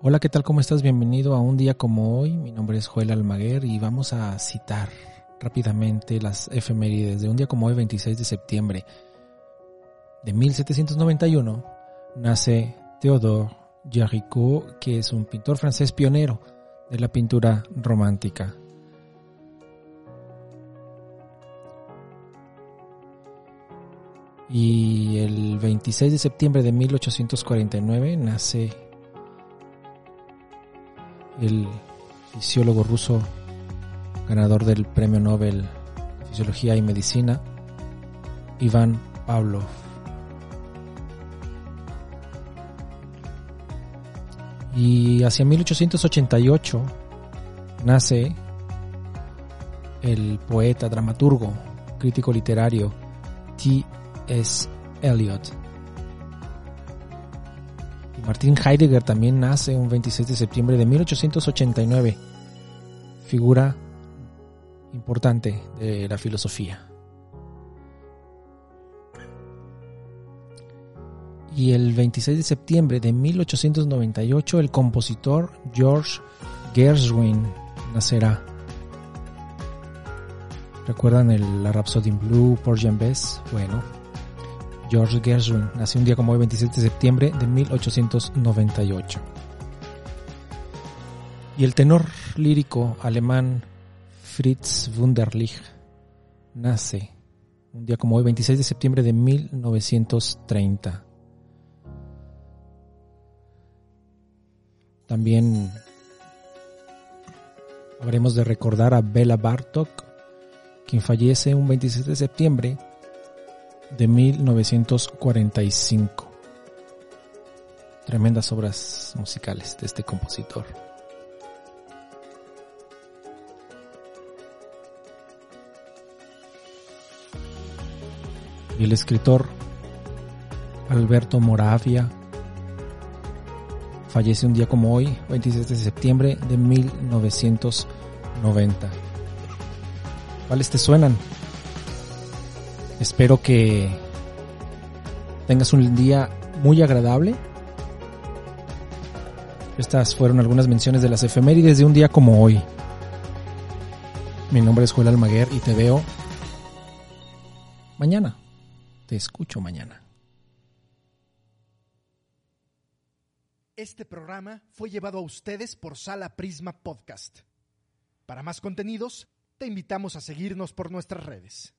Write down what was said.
Hola, ¿qué tal? ¿Cómo estás? Bienvenido a un día como hoy. Mi nombre es Joel Almaguer y vamos a citar rápidamente las efemérides de un día como hoy, 26 de septiembre de 1791. Nace Théodore Géricault, que es un pintor francés pionero de la pintura romántica. Y el 26 de septiembre de 1849 nace el fisiólogo ruso ganador del Premio Nobel de Fisiología y Medicina, Iván Pavlov. Y hacia 1888 nace el poeta, dramaturgo, crítico literario T.S. Eliot. Martin Heidegger también nace un 26 de septiembre de 1889, figura importante de la filosofía. Y el 26 de septiembre de 1898 el compositor George Gershwin nacerá. ¿Recuerdan el, la Rhapsody in Blue, por Bess? Bueno, George Gershwin nació un día como hoy, 27 de septiembre de 1898. Y el tenor lírico alemán Fritz Wunderlich nace un día como hoy, 26 de septiembre de 1930. También habremos de recordar a Bela Bartok, quien fallece un 26 de septiembre de 1945. Tremendas obras musicales de este compositor. Y el escritor Alberto Moravia fallece un día como hoy, 27 de septiembre de 1990. ¿Cuáles te suenan? Espero que tengas un día muy agradable. Estas fueron algunas menciones de las efemérides de un día como hoy. Mi nombre es Joel Almaguer y te veo mañana. Te escucho mañana. Este programa fue llevado a ustedes por Sala Prisma Podcast. Para más contenidos, te invitamos a seguirnos por nuestras redes.